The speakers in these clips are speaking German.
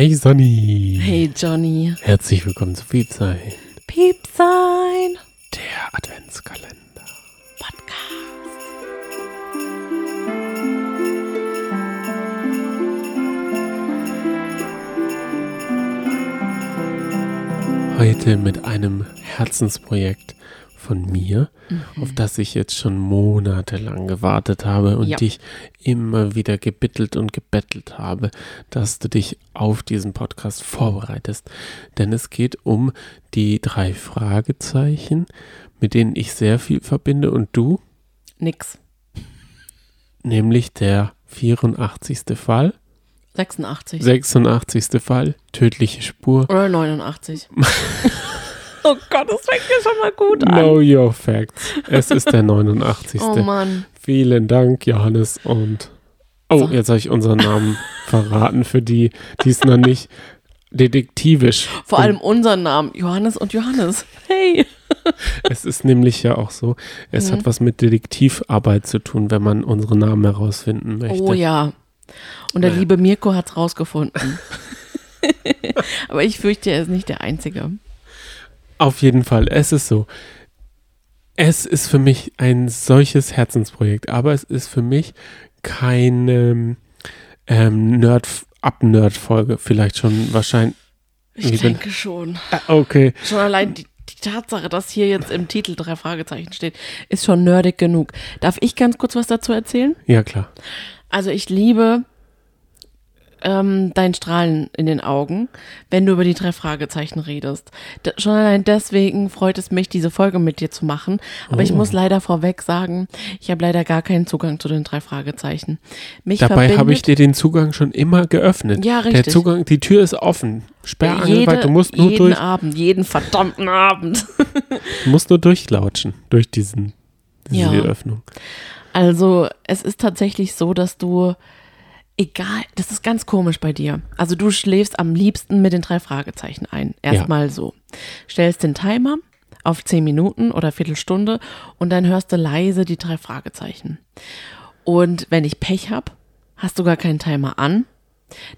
Hey Sonny. Hey Johnny. Herzlich willkommen zu Piepsein, Piepsein. der Adventskalender. Podcast. Heute mit einem Herzensprojekt von mir, auf das ich jetzt schon monatelang gewartet habe und Ja. dich immer wieder gebittelt und gebettelt habe, dass du dich auf diesen Podcast vorbereitest. Denn es geht um die drei Fragezeichen, mit denen ich sehr viel verbinde und du, Nix. nämlich der 84. Fall, 86. 86. Fall, tödliche Spur. Oder 89. oh Gott, das fängt ja schon mal gut an. Know your facts. Es ist der 89. Oh Mann. Vielen Dank, Johannes. Und oh, jetzt habe ich unseren Namen verraten für die, die es noch nicht detektivisch. Vor allem unseren Namen. Johannes und Johannes. Hey. Es ist nämlich ja auch so, es Mhm. hat was mit Detektivarbeit zu tun, wenn man unsere Namen herausfinden möchte. Oh ja. Und der Naja. liebe Mirko hat's rausgefunden. Aber ich fürchte, er ist nicht der Einzige. Auf jeden Fall, es ist so. Es ist für mich ein solches Herzensprojekt, aber es ist für mich keine ähm, Nerd Ab-Nerd-Folge. Vielleicht schon wahrscheinlich. Ich Wie bin- denke schon. Ah, okay. Schon allein die, die Tatsache, dass hier jetzt im Titel drei Fragezeichen steht, ist schon nerdig genug. Darf ich ganz kurz was dazu erzählen? Ja, klar. Also ich liebe ähm, dein Strahlen in den Augen, wenn du über die drei Fragezeichen redest. D schon allein deswegen freut es mich, diese Folge mit dir zu machen. Aber ich Oh. muss leider vorweg sagen, ich habe leider gar keinen Zugang zu den drei Fragezeichen. Mich Dabei habe ich dir den Zugang schon immer geöffnet. Ja, Der richtig. Zugang, die Tür ist offen. Sperrangelweit, jede, du musst nur, jeden durch, Abend, jeden verdammten Abend. du musst nur durchlautschen durch diesen, diese Ja. Öffnung. Also es ist tatsächlich so, dass du, egal, das ist ganz komisch bei dir. Also du schläfst am liebsten mit den drei Fragezeichen ein. Erstmal so. Stellst den Timer auf zehn Minuten oder Viertelstunde und dann hörst du leise die drei Fragezeichen. Und wenn ich Pech hab, hast du gar keinen Timer an,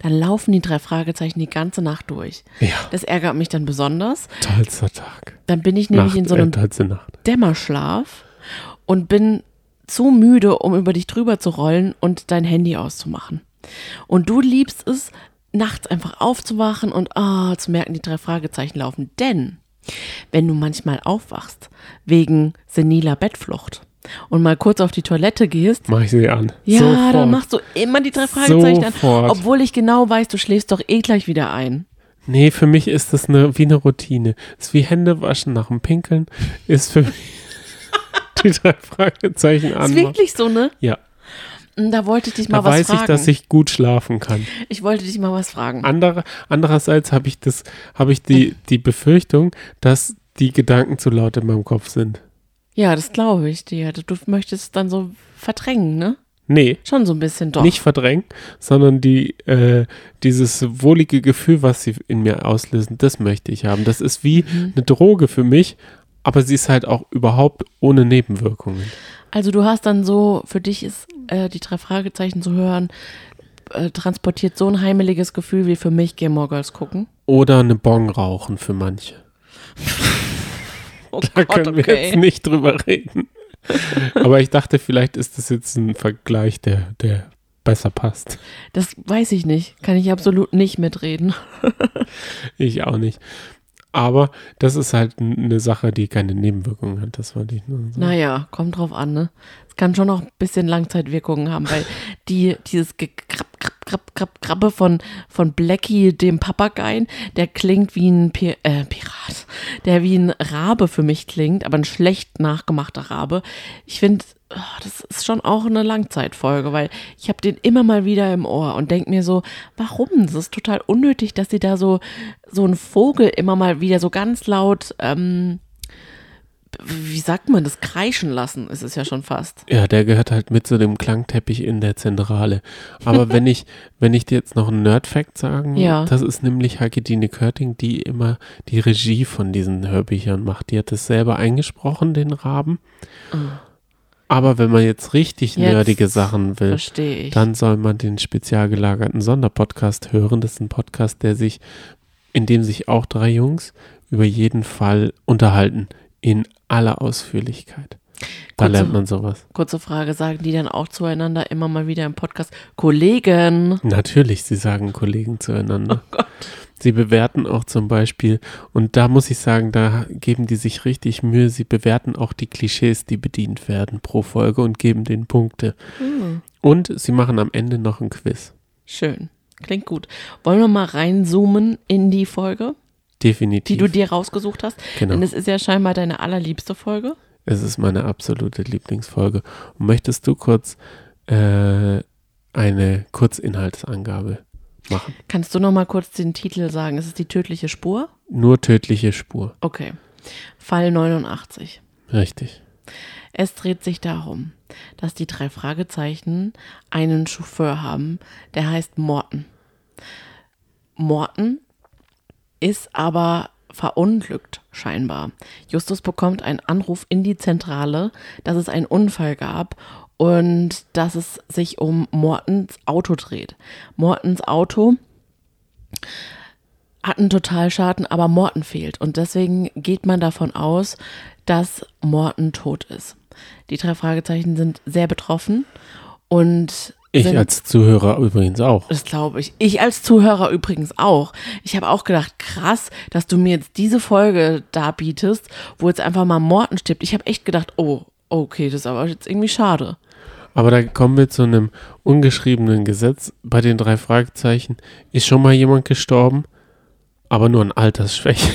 dann laufen die drei Fragezeichen die ganze Nacht durch. Ja, Das ärgert mich dann besonders. tollster Tag. Dann bin ich nämlich Nacht, in so einem äh. Dämmerschlaf und bin zu müde, um über dich drüber zu rollen und dein Handy auszumachen. Und du liebst es, nachts einfach aufzuwachen und ah, zu merken, die drei Fragezeichen laufen. Denn wenn du manchmal aufwachst wegen seniler Bettflucht und mal kurz auf die Toilette gehst, Mach ich sie an. ja, Sofort. dann machst du immer die drei Fragezeichen Sofort. an, obwohl ich genau weiß, du schläfst doch eh gleich wieder ein. Nee, für mich ist das eine, wie eine Routine. ist wie Hände waschen nach dem Pinkeln. Ist für mich die drei Fragezeichen Ist an. wirklich so, ne? Ja, Da wollte ich dich mal da was weiß fragen. ich, dass ich gut schlafen kann. ich wollte dich mal was fragen. Andere, andererseits habe ich das, habe ich die, die Befürchtung, dass die Gedanken zu laut in meinem Kopf sind. Ja, das glaube ich dir. Du möchtest es dann so verdrängen, ne? Nee, Schon so ein bisschen doch. nicht verdrängen, sondern die, äh, dieses wohlige Gefühl, was sie in mir auslösen, das möchte ich haben. Das ist wie Mhm. eine Droge für mich, aber sie ist halt auch überhaupt ohne Nebenwirkungen. Also du hast dann so, für dich ist äh, die drei Fragezeichen zu hören, äh, transportiert so ein heimeliges Gefühl wie für mich Gilmore Girls gucken. Oder eine Bong rauchen für manche. Oh Da können wir jetzt nicht drüber reden. Aber ich dachte, vielleicht ist das jetzt ein Vergleich, der, der besser passt. Das weiß ich nicht. Kann ich absolut nicht mitreden. Ich auch nicht. Aber das ist halt eine Sache, die keine Nebenwirkungen hat. Das wollte ich nur sagen. Naja, kommt drauf an, ne? Es kann schon noch ein bisschen Langzeitwirkungen haben, weil die, dieses Gekrabb, Krabb, Krabb, Krabb, Krabbe von, von Blackie, dem Papageien, der klingt wie ein Pi äh, Pirat, der wie ein Rabe für mich klingt, aber ein schlecht nachgemachter Rabe. Ich finde, oh, das ist schon auch eine Langzeitfolge, weil ich habe den immer mal wieder im Ohr und denke mir so, warum? Das ist total unnötig, dass sie da so, so ein Vogel immer mal wieder so ganz laut, ähm, wie sagt man das, kreischen lassen, ist es ja schon fast. Ja, der gehört halt mit zu dem Klangteppich in der Zentrale. Aber wenn ich, wenn ich dir jetzt noch einen Nerd-Fact sagen, Ja. das ist nämlich Heike Dine Körting, die immer die Regie von diesen Hörbüchern macht. Die hat es selber eingesprochen, den Raben. Ah. Aber wenn man jetzt richtig Jetzt nerdige Sachen will, dann soll man den spezial gelagerten Sonderpodcast hören. Das ist ein Podcast, der sich, in dem sich auch drei Jungs über jeden Fall unterhalten. In aller Ausführlichkeit. Da Kurze- lernt man sowas. Kurze Frage, sagen die dann auch zueinander immer mal wieder im Podcast, Kollegen? Natürlich, sie sagen Kollegen zueinander. Oh Sie bewerten auch zum Beispiel, und da muss ich sagen, da geben die sich richtig Mühe, sie bewerten auch die Klischees, die bedient werden pro Folge und geben den Punkte. Hm, Und sie machen am Ende noch ein Quiz. schön. Klingt gut. Wollen wir mal reinzoomen in die Folge, Definitiv. die du dir rausgesucht hast? genau. Denn es ist ja scheinbar deine allerliebste Folge. Es ist meine absolute Lieblingsfolge. Und möchtest du kurz äh, eine Kurzinhaltsangabe machen? Kannst du noch mal kurz den Titel sagen? Ist es die tödliche Spur? Nur tödliche Spur. Okay. Fall 89. Richtig. Es dreht sich darum, dass die drei Fragezeichen einen Chauffeur haben, der heißt Morten. Morten ist aber verunglückt scheinbar. Justus bekommt einen Anruf in die Zentrale, dass es einen Unfall gab und dass es sich um Mortens Auto dreht. Mortens Auto hat einen Totalschaden, aber Morten fehlt. Und deswegen geht man davon aus, dass Morten tot ist. Die drei Fragezeichen sind sehr betroffen und Ich sind, als Zuhörer übrigens auch. das glaube ich. Ich als Zuhörer übrigens auch. Ich habe auch gedacht, krass, dass du mir jetzt diese Folge darbietest, wo jetzt einfach mal Morten stirbt. Ich habe echt gedacht, oh, okay, das ist aber jetzt irgendwie schade. Aber da kommen wir zu einem ungeschriebenen Gesetz. Bei den drei Fragezeichen ist schon mal jemand gestorben, aber nur an Altersschwäche.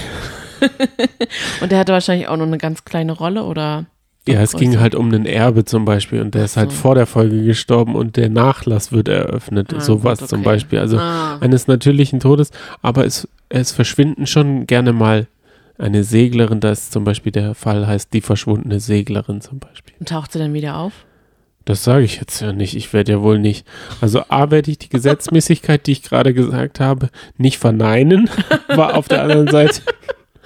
Und der hatte wahrscheinlich auch noch eine ganz kleine Rolle, oder? Ja, es ging halt um einen Erbe zum Beispiel und der ist halt so. vor der Folge gestorben und der Nachlass wird eröffnet. Ah, Sowas gut, zum okay. Beispiel. Also Ah. eines natürlichen Todes, aber es, es verschwinden schon gerne mal eine Seglerin. Da ist zum Beispiel der Fall, heißt die verschwundene Seglerin zum Beispiel. Und taucht sie dann wieder auf? Das sage ich jetzt ja nicht. Ich werde ja wohl nicht. Also A werde ich die Gesetzmäßigkeit, die ich gerade gesagt habe, nicht verneinen. Aber auf der anderen Seite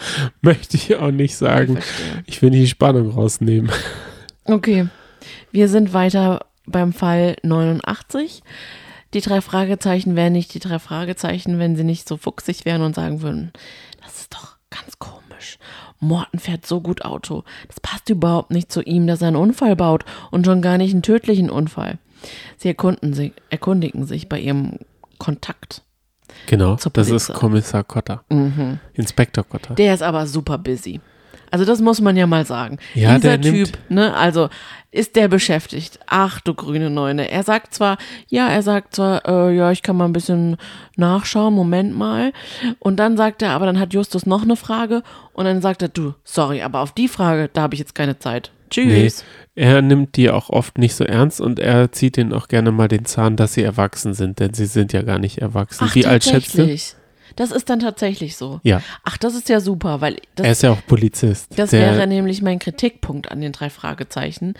möchte ich auch nicht sagen. Verstehe. Ich will die Spannung rausnehmen. Okay, wir sind weiter beim Fall 89. Die drei Fragezeichen wären nicht die drei Fragezeichen, wenn sie nicht so fuchsig wären und sagen würden, das ist doch ganz komisch. Morten fährt so gut Auto. Das passt überhaupt nicht zu ihm, dass er einen Unfall baut und schon gar nicht einen tödlichen Unfall. Sie erkunden sich, erkundigen sich bei ihrem Kontakt. Genau, das ist. Kommissar Kotter. Mhm. Inspektor Kotter. Der ist aber super busy. Also das muss man ja mal sagen. Ja, Dieser der Typ, ne, also ist der beschäftigt. Ach du grüne Neune. Er sagt zwar, ja, er sagt zwar, äh, ja, ich kann mal ein bisschen nachschauen, Moment mal. Und dann sagt er, aber dann hat Justus noch eine Frage und dann sagt er, du, sorry, aber auf die Frage, da habe ich jetzt keine Zeit. Nee, Tschüss. er nimmt die auch oft nicht so ernst und er zieht ihnen auch gerne mal den Zahn, dass sie erwachsen sind, denn sie sind ja gar nicht erwachsen. Ach, Wie alt schätzt du? Das ist dann tatsächlich so. Ja, Ach, das ist ja super, weil das er ist ja auch Polizist. Das Der- wäre nämlich mein Kritikpunkt an den drei Fragezeichen,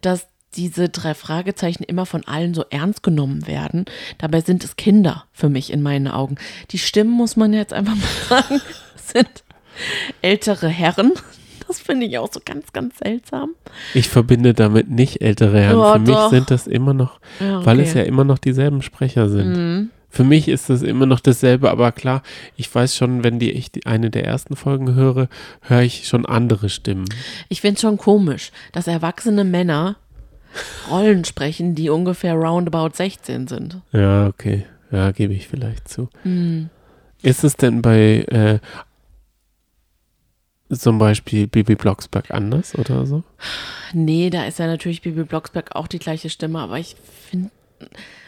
dass diese drei Fragezeichen immer von allen so ernst genommen werden. Dabei sind es Kinder für mich in meinen Augen. Die Stimmen, muss man jetzt einfach mal sagen, sind ältere Herren. Das finde ich auch so ganz, ganz seltsam. Ich verbinde damit nicht ältere Herren. Oh, Für mich doch. sind das immer noch, Ja, weil es okay. ja immer noch dieselben Sprecher sind. Mhm. Für mich ist das immer noch dasselbe, aber klar, ich weiß schon, wenn die ich eine der ersten Folgen höre, höre ich schon andere Stimmen. Ich finde es schon komisch, dass erwachsene Männer Rollen sprechen, die ungefähr roundabout 16 sind. Ja, okay. Ja, gebe ich vielleicht zu. Mhm. Ist es denn bei äh, zum Beispiel Bibi Blocksberg anders oder so? Nee, da ist ja natürlich Bibi Blocksberg auch die gleiche Stimme, aber ich finde,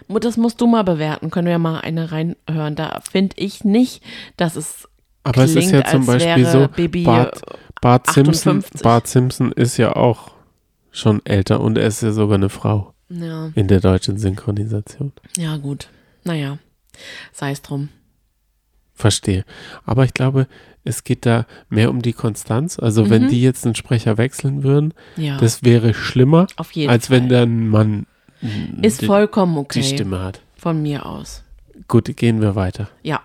das musst du mal bewerten. Können wir mal eine reinhören. Da finde ich nicht, dass es Aber es ist ja klingt, zum Beispiel so, Bibi, Bart, Bart Simpson, 58. Bart Simpson ist ja auch schon älter und er ist ja sogar eine Frau ja, in der deutschen Synchronisation. ja, gut. Naja, sei es drum. Verstehe. Aber ich glaube, es geht da mehr um die Konstanz. Also wenn Mhm. die jetzt einen Sprecher wechseln würden, Ja, das wäre schlimmer, als Fall. wenn dann man Ist die, vollkommen okay. die Stimme hat. Von mir aus. Gut, gehen wir weiter. Ja.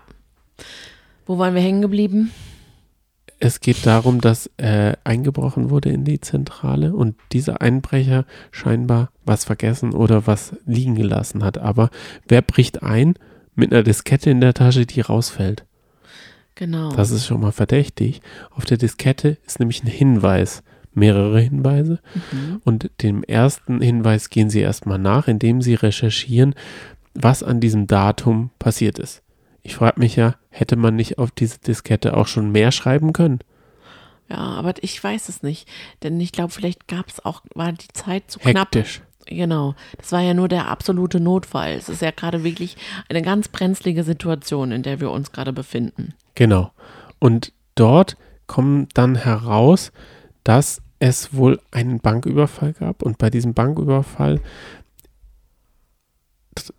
Wo waren wir hängen geblieben? es geht darum, dass äh, eingebrochen wurde in die Zentrale und dieser Einbrecher scheinbar was vergessen oder was liegen gelassen hat. Aber wer bricht ein mit einer Diskette in der Tasche, die rausfällt? Genau. Das ist schon mal verdächtig. Auf der Diskette ist nämlich ein Hinweis, mehrere Hinweise. Mhm. Und dem ersten Hinweis gehen sie erstmal nach, indem sie recherchieren, was an diesem Datum passiert ist. Ich frage mich ja, hätte man nicht auf diese Diskette auch schon mehr schreiben können? Ja, aber ich weiß es nicht. Denn ich glaube, vielleicht gab es auch, war die Zeit zu knapp. Hektisch. Genau. Das war ja nur der absolute Notfall. Es ist ja gerade wirklich eine ganz brenzlige Situation, in der wir uns gerade befinden. Genau. Und dort kommt dann heraus, dass es wohl einen Banküberfall gab und bei diesem Banküberfall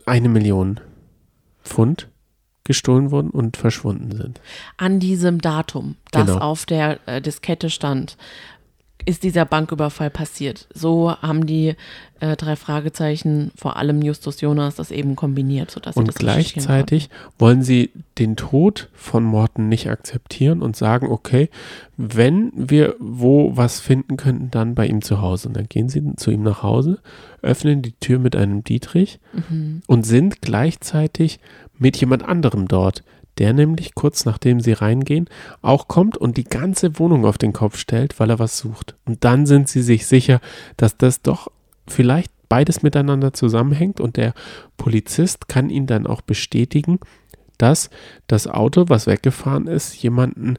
eine Million Pfund gestohlen wurden und verschwunden sind. An diesem Datum, das Genau. auf der äh, Diskette stand, ist dieser Banküberfall passiert. So haben die äh, drei Fragezeichen, vor allem Justus Jonas, das eben kombiniert, sodass sie Und gleichzeitig wollen sie den Tod von Morten nicht akzeptieren und sagen, okay, wenn wir wo was finden könnten, dann bei ihm zu Hause. Und dann gehen sie zu ihm nach Hause, öffnen die Tür mit einem Dietrich Mhm. und sind gleichzeitig mit jemand anderem dort, der nämlich kurz nachdem sie reingehen, auch kommt und die ganze Wohnung auf den Kopf stellt, weil er was sucht. Und dann sind sie sich sicher, dass das doch vielleicht beides miteinander zusammenhängt und der Polizist kann ihn dann auch bestätigen, dass das Auto, was weggefahren ist, jemanden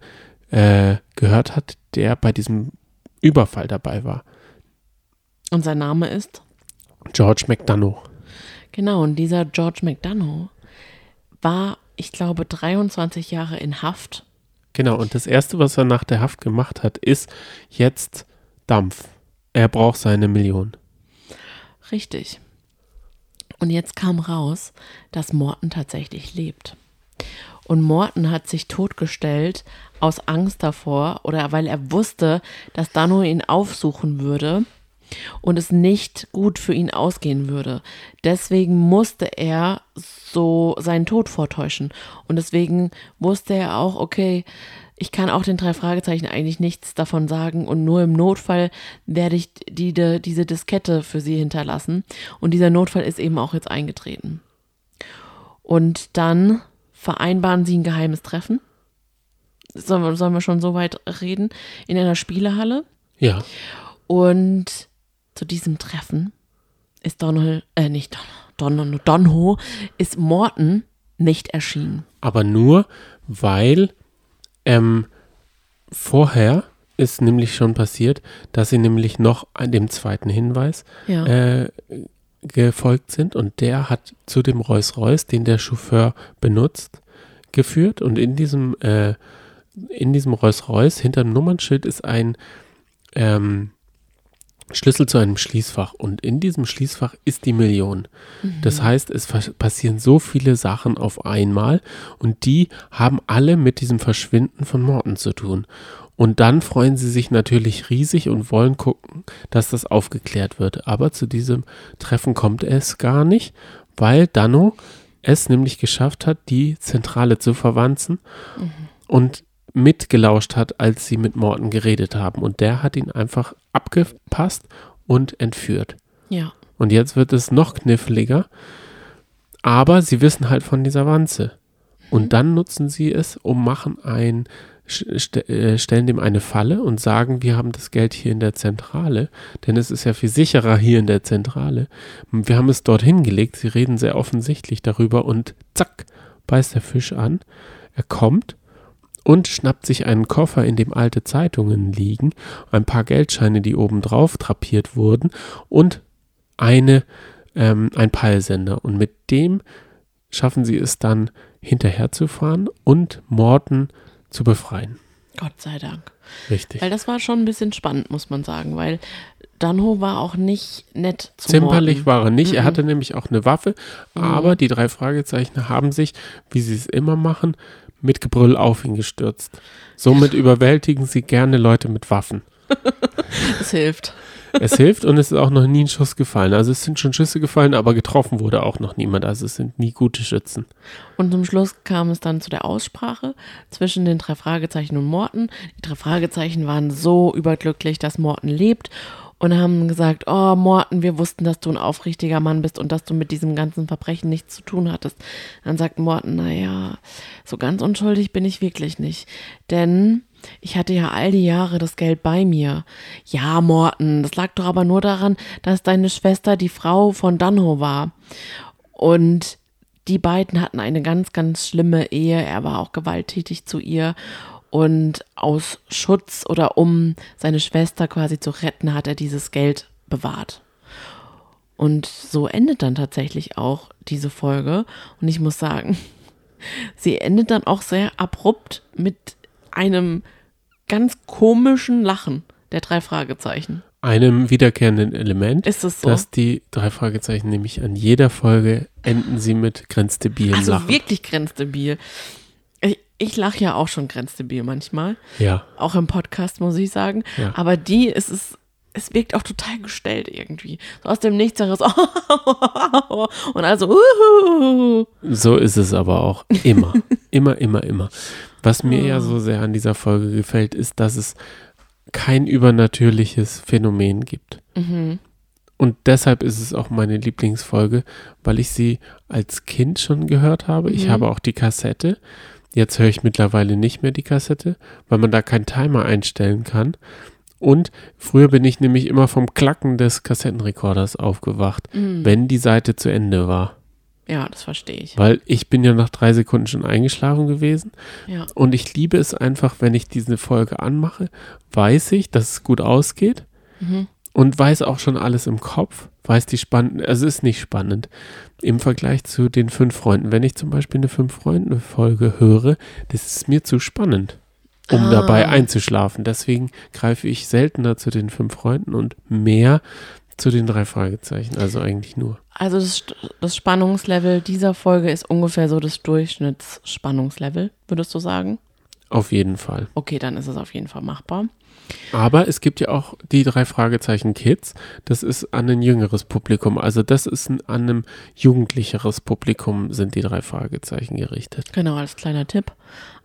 äh, gehört hat, der bei diesem Überfall dabei war. Und sein Name ist? George McDonough. Genau, und dieser George McDonough war, ich glaube, 23 Jahre in Haft. Genau, und das Erste, was er nach der Haft gemacht hat, ist jetzt Dampf. Er braucht seine Million. Richtig. Und jetzt kam raus, dass Morten tatsächlich lebt. Und Morten hat sich totgestellt aus Angst davor oder weil er wusste, dass Dano ihn aufsuchen würde und es nicht gut für ihn ausgehen würde. Deswegen musste er so seinen Tod vortäuschen. Und deswegen wusste er auch, okay, ich kann auch den drei Fragezeichen eigentlich nichts davon sagen und nur im Notfall werde ich die, die, diese Diskette für sie hinterlassen. Und dieser Notfall ist eben auch jetzt eingetreten. Und dann vereinbaren sie ein geheimes Treffen. Sollen wir, sollen wir schon so weit reden? In einer Spielehalle. Ja, Und zu diesem Treffen ist Donald, äh, nicht Don, Don, Donho, ist Morton nicht erschienen. aber nur, weil ähm, vorher ist nämlich schon passiert, dass sie nämlich noch an dem zweiten Hinweis Ja. äh, gefolgt sind und der hat zu dem Rolls-Royce, den der Chauffeur benutzt, geführt und in diesem äh, in diesem Rolls-Royce hinter dem Nummernschild ist ein ähm, Schlüssel zu einem Schließfach und in diesem Schließfach ist die Million. Das heißt, es passieren so viele Sachen auf einmal und die haben alle mit diesem Verschwinden von Morten zu tun. Und dann freuen sie sich natürlich riesig und wollen gucken, dass das aufgeklärt wird. Aber zu diesem Treffen kommt es gar nicht, weil Dano es nämlich geschafft hat, die Zentrale zu verwanzen und mitgelauscht hat, als sie mit Morten geredet haben. Und der hat ihn einfach abgepasst und entführt. ja. Und jetzt wird es noch kniffliger. Aber sie wissen halt von dieser Wanze. Und dann nutzen sie es und machen ein, äh, stellen dem eine Falle und sagen, wir haben das Geld hier in der Zentrale, denn es ist ja viel sicherer hier in der Zentrale. Wir haben es dort hingelegt, sie reden sehr offensichtlich darüber und zack, beißt der Fisch an. Er kommt und schnappt sich einen Koffer, in dem alte Zeitungen liegen, ein paar Geldscheine, die oben drauf drapiert wurden und eine, ähm, ein Peilsender. Und mit dem schaffen sie es dann hinterherzufahren und Morten zu befreien. Gott sei Dank. Richtig. Weil das war schon ein bisschen spannend, muss man sagen, weil Danho war auch nicht nett zu Zimperlich Morten. war er nicht. Er Mhm. hatte nämlich auch eine Waffe, aber die drei Fragezeichen haben sich, wie sie es immer machen, mit Gebrüll auf ihn gestürzt. Somit überwältigen sie gerne Leute mit Waffen. Es hilft. Es hilft und es ist auch noch nie ein Schuss gefallen. Also es sind schon Schüsse gefallen, aber getroffen wurde auch noch niemand. Also es sind nie gute Schützen. Und zum Schluss kam es dann zu der Aussprache zwischen den drei Fragezeichen und Morten. Die drei Fragezeichen waren so überglücklich, dass Morten lebt und haben gesagt, oh Morten, wir wussten, dass du ein aufrichtiger Mann bist und dass du mit diesem ganzen Verbrechen nichts zu tun hattest. Dann sagt Morten, naja, so ganz unschuldig bin ich wirklich nicht. Denn ich hatte ja all die Jahre das Geld bei mir. Ja, Morten, das lag doch aber nur daran, dass deine Schwester die Frau von Dunho war. Und die beiden hatten eine ganz, ganz schlimme Ehe. Er war auch gewalttätig zu ihr. Und aus Schutz oder um seine Schwester quasi zu retten, hat er dieses Geld bewahrt. Und so endet dann tatsächlich auch diese Folge. Und ich muss sagen, sie endet dann auch sehr abrupt mit einem ganz komischen Lachen der drei Fragezeichen. Einem wiederkehrenden Element, Ist es so? dass die drei Fragezeichen nämlich an jeder Folge enden sie mit grenzdebilen also Lachen. wirklich grenzdebil. Ich, ich lache ja auch schon grenzdebil manchmal. Ja, Auch im Podcast, muss ich sagen. Ja. Aber die ist es. Es wirkt auch total gestellt irgendwie. So aus dem Nichts heraus. Und also, uhuhu. so ist es aber auch immer. immer, immer, immer. Was mir ja so sehr an dieser Folge gefällt, ist, dass es kein übernatürliches Phänomen gibt. Mhm. Und deshalb ist es auch meine Lieblingsfolge, weil ich sie als Kind schon gehört habe. Ich Mhm. habe auch die Kassette. Jetzt höre ich mittlerweile nicht mehr die Kassette, weil man da keinen Timer einstellen kann. Und früher bin ich nämlich immer vom Klacken des Kassettenrekorders aufgewacht, Mhm. wenn die Seite zu Ende war. Ja, das verstehe ich. Weil ich bin ja nach drei Sekunden schon eingeschlafen gewesen. Ja. Und ich liebe es einfach, wenn ich diese Folge anmache, weiß ich, dass es gut ausgeht Mhm. und weiß auch schon alles im Kopf, weiß die spannend, also es ist nicht spannend im Vergleich zu den fünf Freunden. Wenn ich zum Beispiel eine fünf Freunde Folge höre, das ist mir zu spannend, um Ah. dabei einzuschlafen. Deswegen greife ich seltener zu den fünf Freunden und mehr zu den drei Fragezeichen, also eigentlich nur. Also das, das Spannungslevel dieser Folge ist ungefähr so das Durchschnittsspannungslevel, würdest du sagen? Auf jeden Fall. Okay, dann ist es auf jeden Fall machbar. Aber es gibt ja auch die drei Fragezeichen Kids. Das ist an ein jüngeres Publikum. Also das ist ein, an einem jugendlicheres Publikum sind die drei Fragezeichen gerichtet. Genau, als kleiner Tipp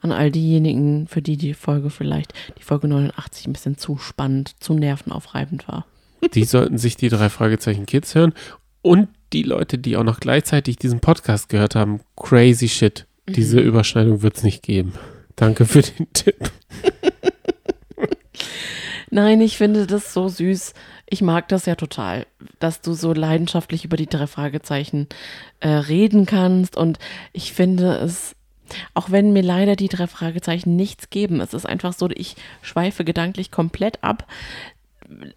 an all diejenigen, für die die Folge vielleicht, die Folge 89 ein bisschen zu spannend, zu nervenaufreibend war. Die sollten sich die drei Fragezeichen Kids hören. Und die Leute, die auch noch gleichzeitig diesen Podcast gehört haben, crazy shit. Diese Überschneidung wird es nicht geben. Danke für den Tipp. Nein, ich finde das so süß. Ich mag das ja total, dass du so leidenschaftlich über die drei Fragezeichen äh, reden kannst. Und ich finde es, auch wenn mir leider die drei Fragezeichen nichts geben, es ist einfach so, ich schweife gedanklich komplett ab,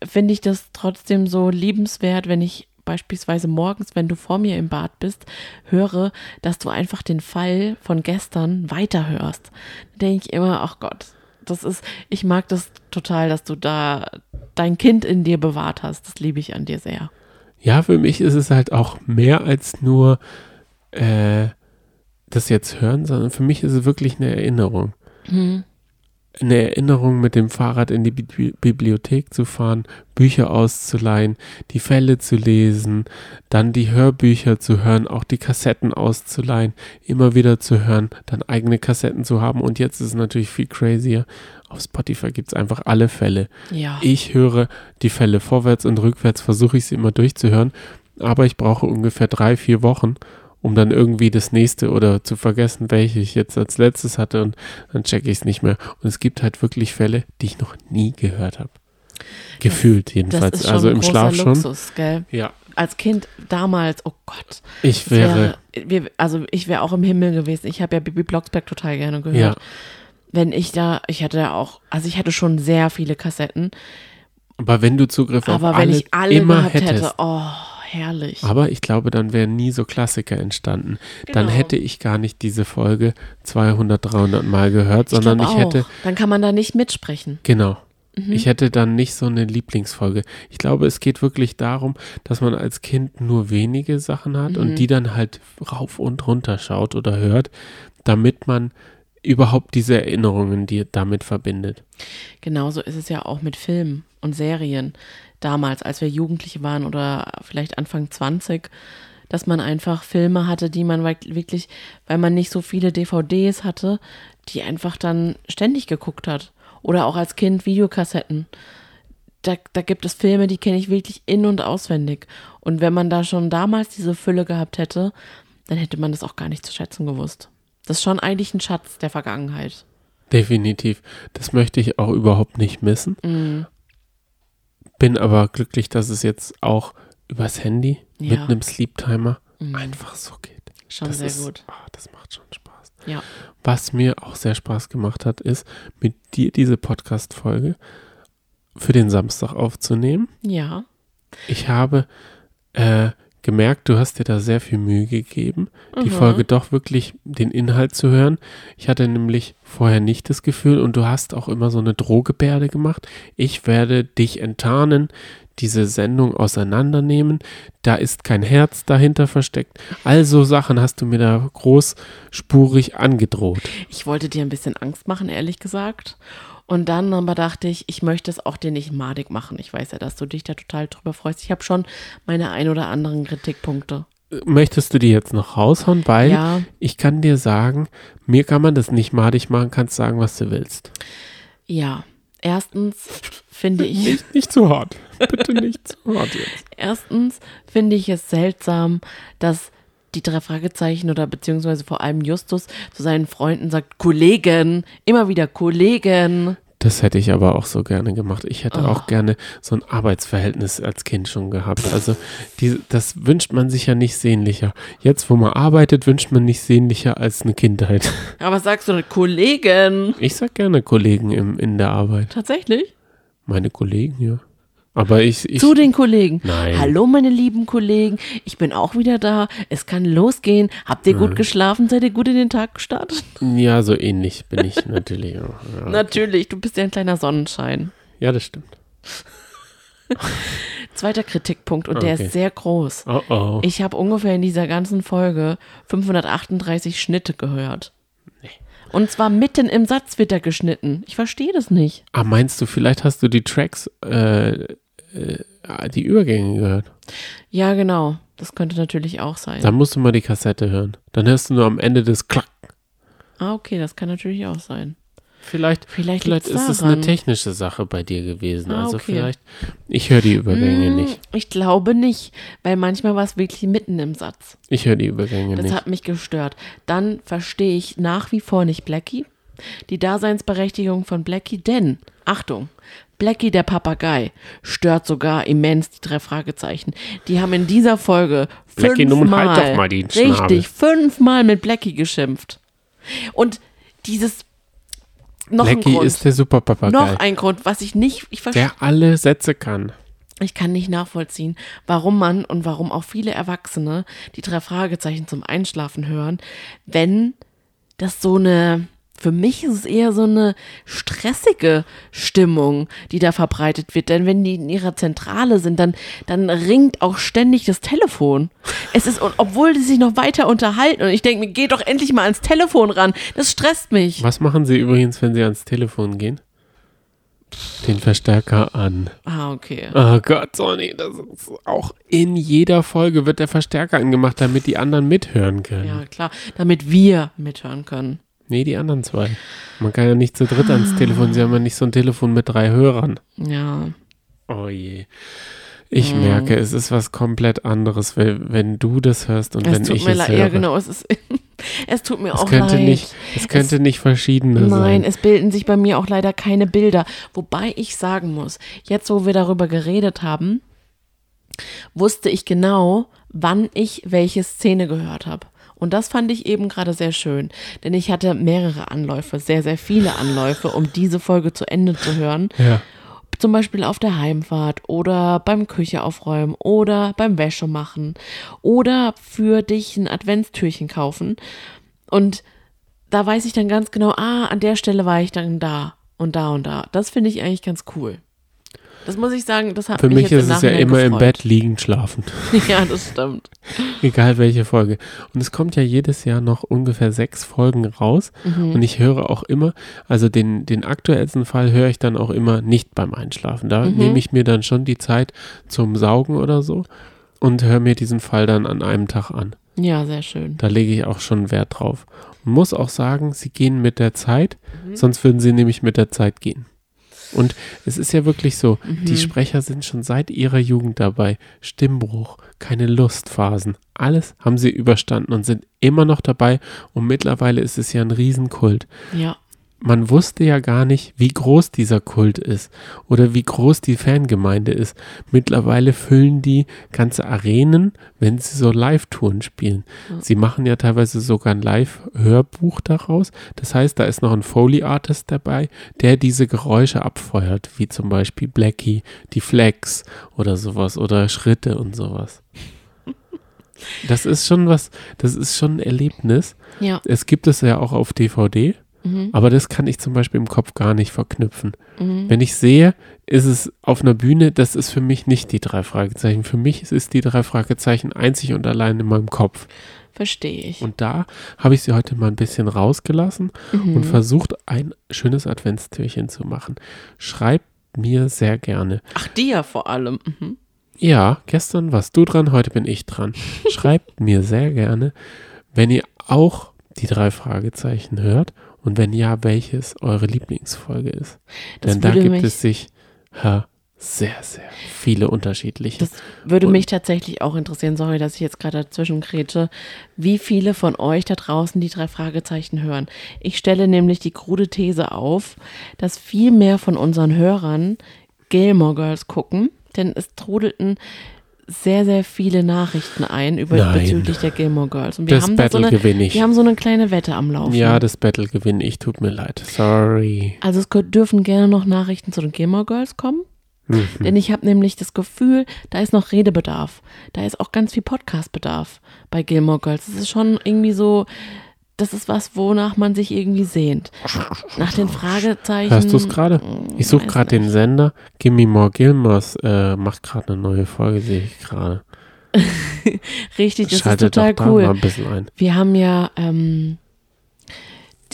finde ich das trotzdem so liebenswert, wenn ich beispielsweise morgens, wenn du vor mir im Bad bist, höre, dass du einfach den Fall von gestern weiterhörst. Da denke ich immer, ach Gott, das ist, ich mag das total, dass du da dein Kind in dir bewahrt hast. Das liebe ich an dir sehr. Ja, für mich ist es halt auch mehr als nur äh, das jetzt hören, sondern für mich ist es wirklich eine Erinnerung. Eine Erinnerung, mit dem Fahrrad in die Bibli Bibliothek zu fahren, Bücher auszuleihen, die Fälle zu lesen, dann die Hörbücher zu hören, auch die Kassetten auszuleihen, immer wieder zu hören, dann eigene Kassetten zu haben. Und jetzt ist es natürlich viel crazier. Auf Spotify gibt es einfach alle Fälle. Ja. Ich höre die Fälle vorwärts und rückwärts, versuche ich sie immer durchzuhören, aber ich brauche ungefähr drei, vier Wochen, um dann irgendwie das nächste oder zu vergessen, welche ich jetzt als letztes hatte und dann checke ich es nicht mehr. Und es gibt halt wirklich Fälle, die ich noch nie gehört habe. Gefühlt das jedenfalls. ist schon also im Schlaf schon. Luxus, gell? Ja. Als Kind damals, oh Gott. Ich das wäre, wir, also ich wäre auch im Himmel gewesen. Ich habe ja Bibi Blocksberg total gerne ja, gehört. Wenn ich da, ich hatte ja auch, also ich hatte schon sehr viele Kassetten, aber wenn du Zugriff auf aber wenn alle, ich alle immer gehabt hättest, hätte, oh, herrlich. aber ich glaube, dann wären nie so Klassiker entstanden. Dann Genau. hätte ich gar nicht diese Folge 200, 300 Mal gehört, sondern glaub ich hätte. Dann kann man da nicht mitsprechen. Genau. Mhm. Ich hätte dann nicht so eine Lieblingsfolge. Ich glaube, es geht wirklich darum, dass man als Kind nur wenige Sachen hat Mhm. und die dann halt rauf und runter schaut oder hört, damit man überhaupt diese Erinnerungen, die damit verbindet. Genauso ist es ja auch mit Filmen und Serien. Damals, als wir Jugendliche waren oder vielleicht Anfang 20, dass man einfach Filme hatte, die man wirklich, weil man nicht so viele DVDs hatte, die einfach dann ständig geguckt hat. Oder auch als Kind Videokassetten. Da, da gibt es Filme, die kenne ich wirklich in- und auswendig. Und wenn man da schon damals diese Fülle gehabt hätte, dann hätte man das auch gar nicht zu schätzen gewusst. Das ist schon eigentlich ein Schatz der Vergangenheit. Definitiv. Das möchte ich auch überhaupt nicht missen. Mhm. Bin aber glücklich, dass es jetzt auch übers Handy mit Ja. einem Sleep Timer Mhm. einfach so geht. Schon das sehr ist, gut. ah, das macht schon Spaß. Ja. Was mir auch sehr Spaß gemacht hat, ist, mit dir diese Podcast-Folge für den Samstag aufzunehmen. Ja. Ich habe äh, gemerkt, du hast dir da sehr viel Mühe gegeben, die Mhm. Folge doch wirklich den Inhalt zu hören. Ich hatte nämlich vorher nicht das Gefühl und du hast auch immer so eine Drohgebärde gemacht. Ich werde dich enttarnen, diese Sendung auseinandernehmen. Da ist kein Herz dahinter versteckt. Also Sachen hast du mir da großspurig angedroht. Ich wollte dir ein bisschen Angst machen, ehrlich gesagt. Und dann aber dachte ich, ich möchte es auch dir nicht madig machen. Ich weiß ja, dass du dich da total drüber freust. Ich habe schon meine ein oder anderen Kritikpunkte. Möchtest du die jetzt noch raushauen? Weil Ja, ich kann dir sagen, mir kann man das nicht madig machen, kannst sagen, was du willst. ja. Erstens finde ich, Nicht, nicht zu hart. Bitte nicht zu hart jetzt. erstens finde ich es seltsam, dass die drei Fragezeichen oder beziehungsweise vor allem Justus zu seinen Freunden sagt, Kollegen, immer wieder Kollegen. Das hätte ich aber auch so gerne gemacht. Ich hätte Oh. auch gerne so ein Arbeitsverhältnis als Kind schon gehabt. Also die, das wünscht man sich ja nicht sehnlicher. Jetzt, wo man arbeitet, wünscht man nicht sehnlicher als eine Kindheit. Aber was sagst du Kollegen? Ich sag gerne Kollegen im, in der Arbeit. Tatsächlich? Meine Kollegen, ja. Aber ich, ich Zu den Kollegen. Nein. Hallo, meine lieben Kollegen. Ich bin auch wieder da. Es kann losgehen. Habt ihr gut geschlafen? Seid ihr gut in den Tag gestartet? ja, so ähnlich bin ich natürlich. Ja. Natürlich, du bist ja ein kleiner Sonnenschein. ja, das stimmt. Zweiter Kritikpunkt und der Okay. ist sehr groß. Oh oh. Ich habe ungefähr in dieser ganzen Folge 538 Schnitte gehört. Und zwar mitten im Satz wird er geschnitten. Ich verstehe das nicht. Ah, meinst du, vielleicht hast du die Tracks, äh, äh, die Übergänge gehört? Ja, genau. Das könnte natürlich auch sein. Dann musst du mal die Kassette hören. Dann hörst du nur am Ende des Klack. Ah, okay, das kann natürlich auch sein. Vielleicht, Vielleicht, vielleicht ist es eine technische Sache bei dir gewesen. Ah, also okay. vielleicht, ich höre die Übergänge Hm, nicht. Ich glaube nicht, weil manchmal war es wirklich mitten im Satz. Ich höre die Übergänge Das nicht. hat mich gestört. Dann verstehe ich nach wie vor nicht Blackie. Die Daseinsberechtigung von Blackie, denn, Achtung, Blackie der Papagei stört sogar immens die drei Fragezeichen. Die haben in dieser Folge Blackie, nun fünfmal, halt doch mal den Schnabel. richtig, fünfmal mit Blackie geschimpft. Und dieses, noch ein Blackie Grund, ist der Superpapagei, noch ein Grund, was ich nicht, ich verstehe der alle Sätze kann. ich kann nicht nachvollziehen, warum man und warum auch viele Erwachsene die drei Fragezeichen zum Einschlafen hören, wenn das so eine, für mich ist es eher so eine stressige Stimmung, die da verbreitet wird. Denn wenn die in ihrer Zentrale sind, dann, dann ringt auch ständig das Telefon. Es ist, obwohl die sich noch weiter unterhalten und ich denke mir, geh doch endlich mal ans Telefon ran. Das stresst mich. Was machen sie übrigens, wenn sie ans Telefon gehen? Den Verstärker an. Ah, okay. Oh Gott, Sonny, das ist auch in jeder Folge wird der Verstärker angemacht, damit die anderen mithören können. Ja, klar. Damit wir mithören können. Nee, die anderen zwei. Man kann ja nicht zu dritt ans Telefon, sie haben ja nicht so ein Telefon mit drei Hörern. Ja. Oh je. Ich merke, es ist was komplett anderes, wenn, wenn du das hörst und Es wenn ich es leid, höre. ja genau, es ist, es tut mir es auch könnte leid. nicht, es könnte nicht verschiedener Nein, sein. es bilden sich bei mir auch leider keine Bilder. Wobei ich sagen muss, jetzt wo wir darüber geredet haben, wusste ich genau, wann ich welche Szene gehört habe. Und das fand ich eben gerade sehr schön, denn ich hatte mehrere Anläufe, sehr, sehr viele Anläufe, um diese Folge zu Ende zu hören. Ja. Zum Beispiel auf der Heimfahrt oder beim Küche aufräumen oder beim Wäsche machen oder für dich ein Adventstürchen kaufen. Und da weiß ich dann ganz genau, ah, an der Stelle war ich dann da und da und da. Das finde ich eigentlich ganz cool. Das muss ich sagen, das hat Für mich, mich, ist es ja immer im gefreut. Bett liegend schlafen. Ja, das stimmt. Egal welche Folge. Und es kommt ja jedes Jahr noch ungefähr sechs Folgen raus. Mhm. Und ich höre auch immer, also den, den aktuellsten Fall höre ich dann auch immer nicht beim Einschlafen. Da Mhm. nehme ich mir dann schon die Zeit zum Saugen oder so und höre mir diesen Fall dann an einem Tag an. Ja, sehr schön. Da lege ich auch schon Wert drauf. Und muss auch sagen, sie gehen mit der Zeit, Mhm. sonst würden sie nämlich mit der Zeit gehen. Und es ist ja wirklich so, Mhm. die Sprecher sind schon seit ihrer Jugend dabei. Stimmbruch, keine Lustphasen, alles haben sie überstanden und sind immer noch dabei. Und mittlerweile ist es ja ein Riesenkult. Ja. Man wusste ja gar nicht, wie groß dieser Kult ist oder wie groß die Fangemeinde ist. Mittlerweile füllen die ganze Arenen, wenn sie so Live-Touren spielen. Ja. Sie machen ja teilweise sogar ein Live-Hörbuch daraus. Das heißt, da ist noch ein Foley-Artist dabei, der diese Geräusche abfeuert, wie zum Beispiel Blackie, die Flex oder sowas oder Schritte und sowas. Das ist schon was, das ist schon ein Erlebnis. Ja. Es gibt es ja auch auf DVD. Mhm. Aber das kann ich zum Beispiel im Kopf gar nicht verknüpfen. Mhm. Wenn ich sehe, ist es auf einer Bühne, das ist für mich nicht die drei Fragezeichen. Für mich ist die drei Fragezeichen einzig und allein in meinem Kopf. Verstehe ich. Und da habe ich sie heute mal ein bisschen rausgelassen Mhm. und versucht, ein schönes Adventstürchen zu machen. Schreibt mir sehr gerne. Ach, die ja vor allem. Mhm. Ja, gestern warst du dran, heute bin ich dran. Schreibt mir sehr gerne, wenn ihr auch die drei Fragezeichen hört und wenn ja, welches eure Lieblingsfolge ist. Das Denn da gibt es sich ha, sehr, sehr viele unterschiedliche. Das würde Und- mich tatsächlich auch interessieren, sorry, dass ich jetzt gerade dazwischen grätsche, wie viele von euch da draußen die drei Fragezeichen hören. Ich stelle nämlich die krude These auf, dass viel mehr von unseren Hörern Gilmore Girls gucken, denn es trudelten sehr, sehr viele Nachrichten ein über Nein. bezüglich der Gilmore Girls. Und wir das haben da so Battle eine, gewinne ich. wir haben so eine kleine Wette am Laufen. Ja, das Battle gewinne ich, tut mir leid. Sorry. Also es dürfen gerne noch Nachrichten zu den Gilmore Girls kommen. Mhm. Denn ich habe nämlich das Gefühl, da ist noch Redebedarf. Da ist auch ganz viel Podcastbedarf bei Gilmore Girls. Das ist schon irgendwie so, das ist was, wonach man sich irgendwie sehnt. Nach den Fragezeichen. Hörst du es gerade? mm, Ich suche gerade den. Sender. Gimme More Gilmores äh, macht gerade eine neue Folge, sehe ich gerade. Richtig, das Schaltet ist total cool. Wir haben ja, ähm,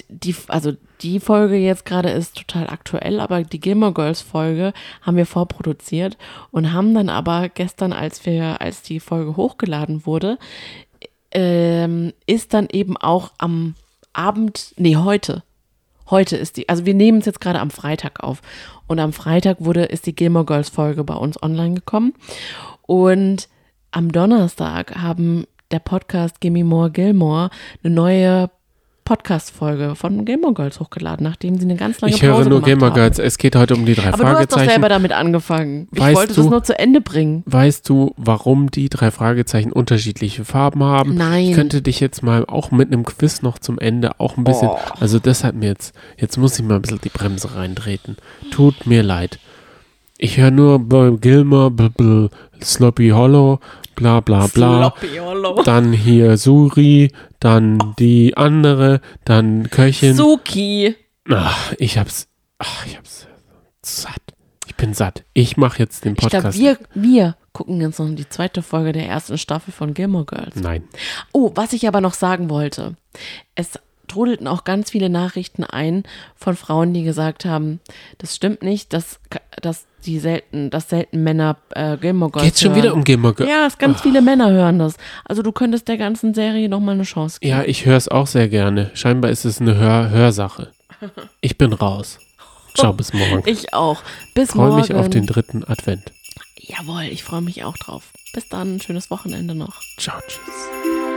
die, also die Folge jetzt gerade ist total aktuell, aber die Gilmore Girls Folge haben wir vorproduziert und haben dann aber gestern, als wir, als die Folge hochgeladen wurde, ähm, ist dann eben auch am Abend, nee, heute. Heute ist die, also wir nehmen es jetzt gerade am Freitag auf. Und am Freitag wurde, ist die Gilmore Girls Folge bei uns online gekommen. Und am Donnerstag haben der Podcast Gimme More Gilmore eine neue Podcast-Folge von Gilmore Girls hochgeladen, nachdem sie eine ganz lange Ich höre Pause nur gemacht Gilmore haben. Girls. Es geht heute um die drei Aber du hast doch Fragezeichen. selber damit angefangen. Ich Weißt wollte du- das nur zu Ende bringen. Weißt du, warum die drei Fragezeichen unterschiedliche Farben haben? Nein. Ich könnte dich jetzt mal auch mit einem Quiz noch zum Ende auch ein bisschen. Oh. Also, das hat mir jetzt. Jetzt muss ich mal ein bisschen die Bremse reintreten. Tut mir leid. Ich höre nur bl, Sloppy Hollow, bla bla bla. Dann hier Suri, dann die andere, dann Köchin. Suki. Ach, ich hab's. Ach, ich hab's satt. Ich bin satt. Ich mache jetzt den Ich glaube, Podcast. wir, wir gucken jetzt noch die zweite Folge der ersten Staffel von Gilmore Girls. Nein. Oh, was ich aber noch sagen wollte. Es trudelten auch ganz viele Nachrichten ein von Frauen, die gesagt haben, das stimmt nicht, dass, dass die selten, dass selten Männer äh, Gilmore Girls Geht's schon hören. wieder um Gilmore Girls? Ja, es ganz viele Männer hören das. Also du könntest der ganzen Serie nochmal eine Chance geben. Ja, ich höre es auch sehr gerne. Scheinbar ist es eine Hör Hörsache. Ich bin raus. Ciao, bis morgen. Ich auch. Bis freue morgen. mich auf den dritten Advent. Jawohl, ich freue mich auch drauf. Bis dann, schönes Wochenende noch. Ciao, tschüss.